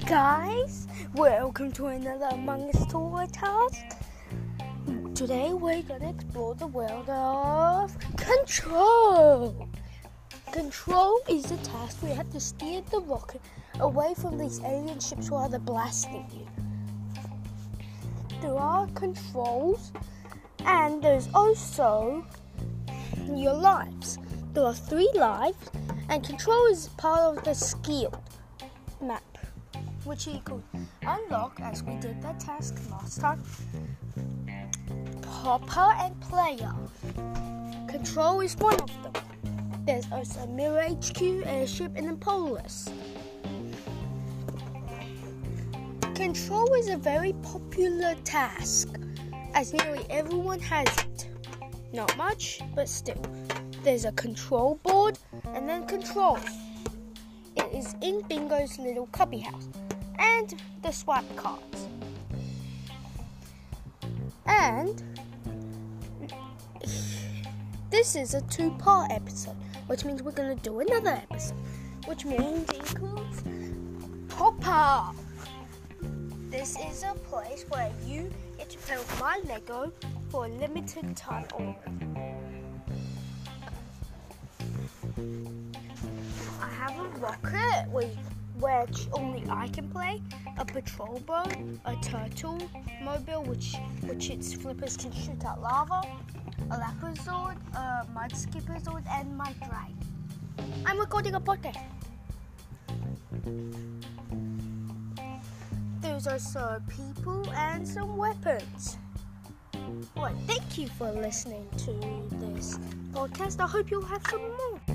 guys, welcome to another Among Us tour task. Today we're gonna explore the world of control. Control is the task where you have to steer the rocket away from these alien ships while they're blasting you. There are controls, and there's also your lives. There are three lives, and control is part of the Skeld map, which you could unlock as we did the task last time. Popper and Player. Control is one of them. There's also MIRA HQ, Airship, and then Polaris. Control is a very popular task, as nearly everyone has it. Not much, but still. There's a control board and then controls. It is in Bingo's little cubby house. And the swap cards. And this is a two part episode, which means we're going to do another episode, which means includes pop. This is a place where you get to play with my Lego for a limited time only. I have a rocket with which only I can play, a patrol boat, a turtle mobile which which its flippers can shoot out lava, a leopard, a mud skipper and my dragon. I'm recording a podcast. There's also people and some weapons. Well, thank you for listening to this podcast. I hope you'll have some more.